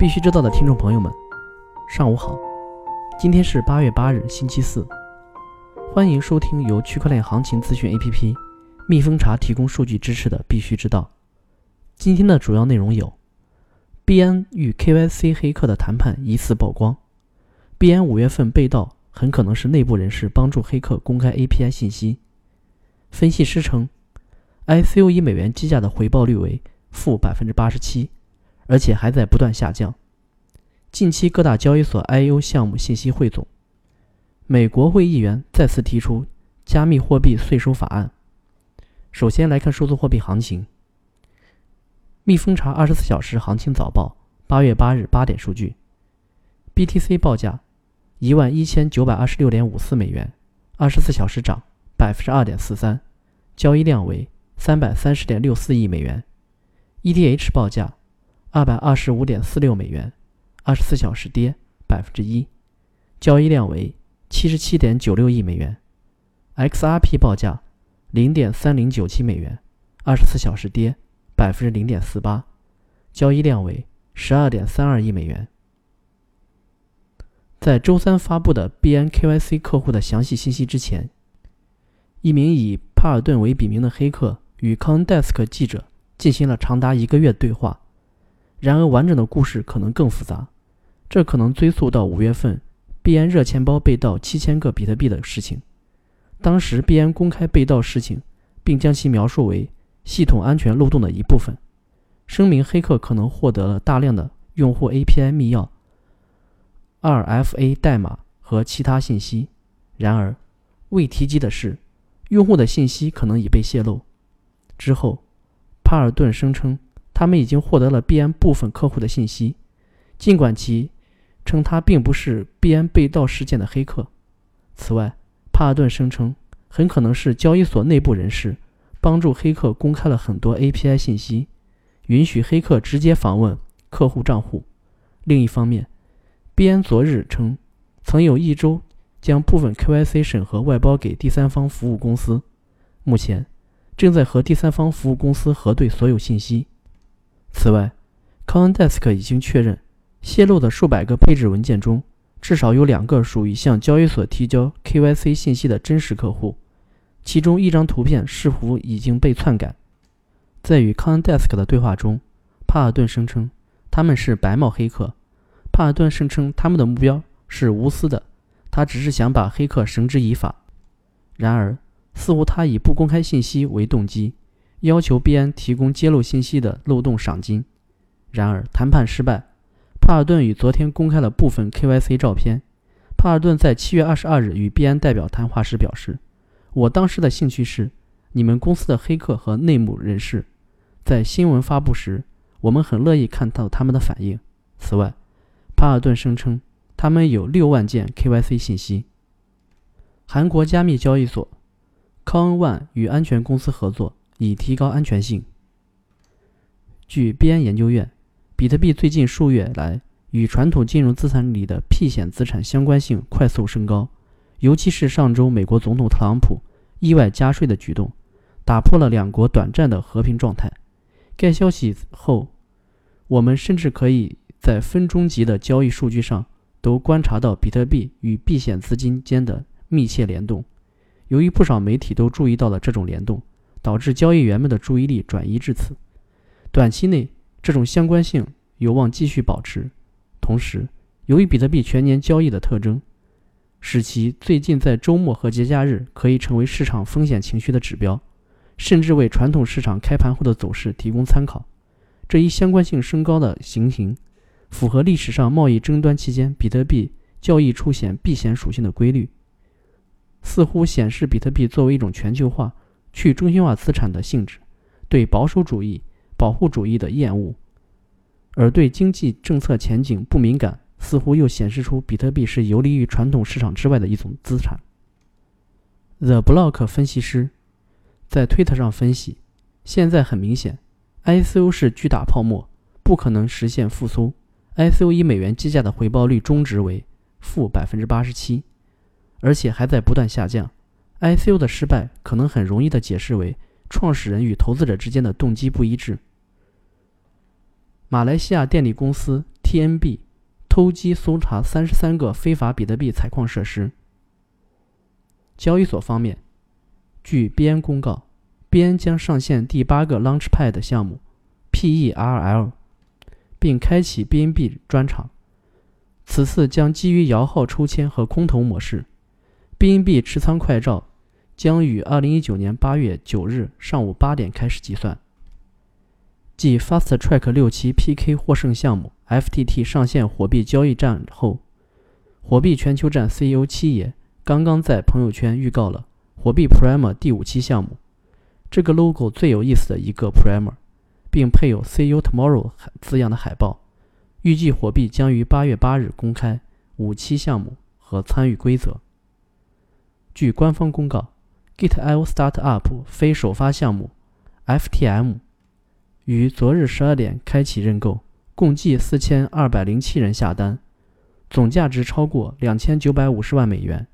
必须知道的听众朋友们，上午好。今天是八月八日，星期四。欢迎收听由区块链行情资讯 APP 蜜蜂茶提供数据支持的《必须知道》。今天的主要内容有：币安与 KYC 黑客的谈判疑似曝光；币安五月份被盗，很可能是内部人士帮助黑客公开 API 信息。分析师称，ICO 一美元计价的回报率为负百分之八十七。而且还在不断下降。近期各大交易所 I/O 项目信息汇总。美国会议员再次提出加密货币税收法案。首先来看数字货币行情。蜜蜂查二十四小时行情早报，八月八日八点数据：BTC 报价一万一千九百二十六点五四美元，二十四小时涨百分之二点四三，交易量为三百三十点六四亿美元。ETH 报价。二百二十五点四六美元，二十四小时跌百分之一，交易量为七十七点九六亿美元。XRP 报价零点三零九七美元，二十四小时跌百分之零点四八，交易量为十二点三二亿美元。在周三发布的 BNKYC 客户的详细信息之前，一名以帕尔顿为笔名的黑客与 CoinDesk 记者进行了长达一个月对话。然而，完整的故事可能更复杂，这可能追溯到五月份币安热钱包被盗七千个比特币的事情。当时币安公开被盗事情，并将其描述为系统安全漏洞的一部分，声明黑客可能获得了大量的用户 API 密钥、2FA 代码和其他信息。然而，未提及的是，用户的信息可能已被泄露。之后，帕尔顿声称。他们已经获得了币安部分客户的信息，尽管其称他并不是币安被盗事件的黑客。此外，帕尔顿声称很可能是交易所内部人士帮助黑客公开了很多 API 信息，允许黑客直接访问客户账户。另一方面，币安昨日称曾有一周将部分 KYC 审核外包给第三方服务公司，目前正在和第三方服务公司核对所有信息。此外，CoinDesk 已经确认，泄露的数百个配置文件中，至少有两个属于向交易所提交 KYC 信息的真实客户，其中一张图片似乎已经被篡改。在与 CoinDesk 的对话中，帕尔顿声称他们是白帽黑客。帕尔顿声称他们的目标是无私的，他只是想把黑客绳之以法。然而，似乎他以不公开信息为动机。要求币安提供揭露信息的漏洞赏金，然而谈判失败。帕尔顿与昨天公开了部分 KYC 照片。帕尔顿在七月二十二日与币安代表谈话时表示：“我当时的兴趣是你们公司的黑客和内幕人士。在新闻发布时，我们很乐意看到他们的反应。此外，帕尔顿声称他们有六万件 KYC 信息。韩国加密交易所 Coinone 与安全公司合作。”以提高安全性。据币安研究院，比特币最近数月来与传统金融资产里的避险资产相关性快速升高，尤其是上周美国总统特朗普意外加税的举动，打破了两国短暂的和平状态。该消息后，我们甚至可以在分钟级的交易数据上都观察到比特币与避险资金间的密切联动。由于不少媒体都注意到了这种联动。导致交易员们的注意力转移至此，短期内这种相关性有望继续保持。同时，由于比特币全年交易的特征，使其最近在周末和节假日可以成为市场风险情绪的指标，甚至为传统市场开盘后的走势提供参考。这一相关性升高的行情，符合历史上贸易争端期间比特币交易出现避险属性的规律，似乎显示比特币作为一种全球化。去中心化资产的性质，对保守主义、保护主义的厌恶，而对经济政策前景不敏感，似乎又显示出比特币是游离于传统市场之外的一种资产。The Block 分析师在推特上分析：现在很明显，ICO 是巨大泡沫，不可能实现复苏。ICO 以美元计价的回报率中值为负百分之八十七，而且还在不断下降。ICO 的失败可能很容易的解释为创始人与投资者之间的动机不一致。马来西亚电力公司 TNB 偷机搜查三十三个非法比特币采矿设施。交易所方面，据 BN 公告，BN 将上线第八个 Launchpad 项目 PERL，并开启 BNB 专场。此次将基于摇号抽签和空投模式，BNB 持仓快照将于二零一九年八月九日上午八点开始计算。继 Fast Track 六期 PK 获胜项目 FTT 上线火币交易站后，火币全球站 CEO 七爷刚刚在朋友圈预告了火币 Primer 第五期项目，这个 logo 最有意思的一个 Primer，并配有 “See you tomorrow” 字样的海报。预计火币将于八月八日公开五期项目和参与规则。据官方公告，Git.io Startup 非首发项目 FTM。于昨日十二点开启认购，共计四千二百零七人下单，总价值超过两千九百五十万美元，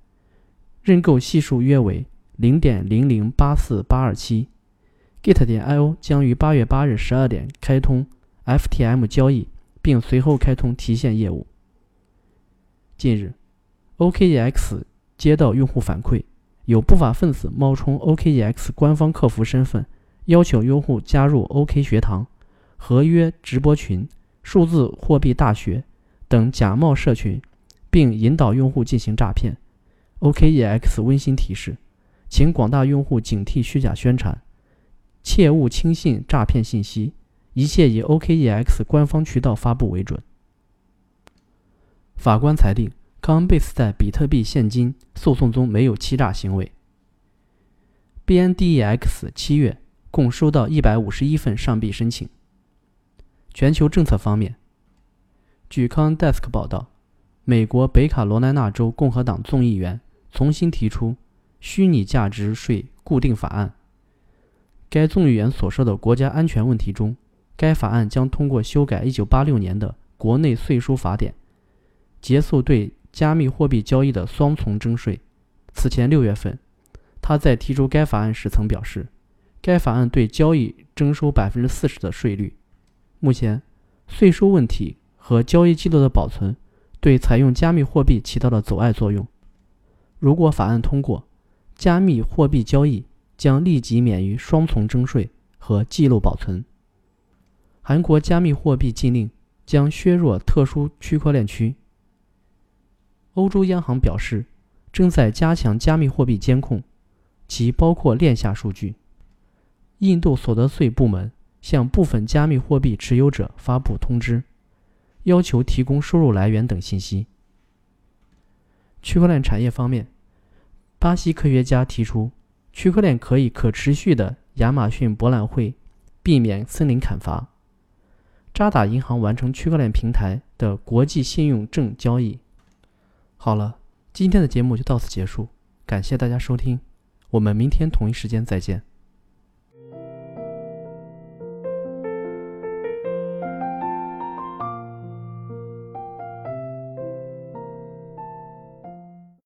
认购系数约为零点零零八四八二七。Git 点 io 将于八月八日十二点开通 FTM 交易，并随后开通提现业务。近日，OKEX 接到用户反馈，有不法分子冒充 OKEX 官方客服身份。要求用户加入 OK 学堂、合约直播群、数字货币大学等假冒社群，并引导用户进行诈骗。OKEX 温馨提示，请广大用户警惕虚假宣传，切勿轻信诈骗信息，一切以 OKEX 官方渠道发布为准。法官裁定，Coinbase 在比特币现金诉讼中没有欺诈行为。BNDEX 七月。共收到一百五十一份上币申请。全球政策方面，据 CoinDesk 报道，美国北卡罗来纳州共和党众议员重新提出虚拟价值税固定法案。该众议员所说的国家安全问题中，该法案将通过修改1986年的国内税收法典，结束对加密货币交易的双重征税。此前六月份，他在提出该法案时曾表示。该法案对交易征收百分之四十的税率。目前，税收问题和交易记录的保存对采用加密货币起到了阻碍作用。如果法案通过，加密货币交易将立即免于双重征税和记录保存。韩国加密货币禁令将削弱特殊区块链区。欧洲央行表示，正在加强加密货币监控，其包括链下数据。印度所得税部门向部分加密货币持有者发布通知，要求提供收入来源等信息。区块链产业方面，巴西科学家提出，区块链可以可持续的亚马逊博览会，避免森林砍伐。渣打银行完成区块链平台的国际信用证交易。好了，今天的节目就到此结束，感谢大家收听，我们明天同一时间再见。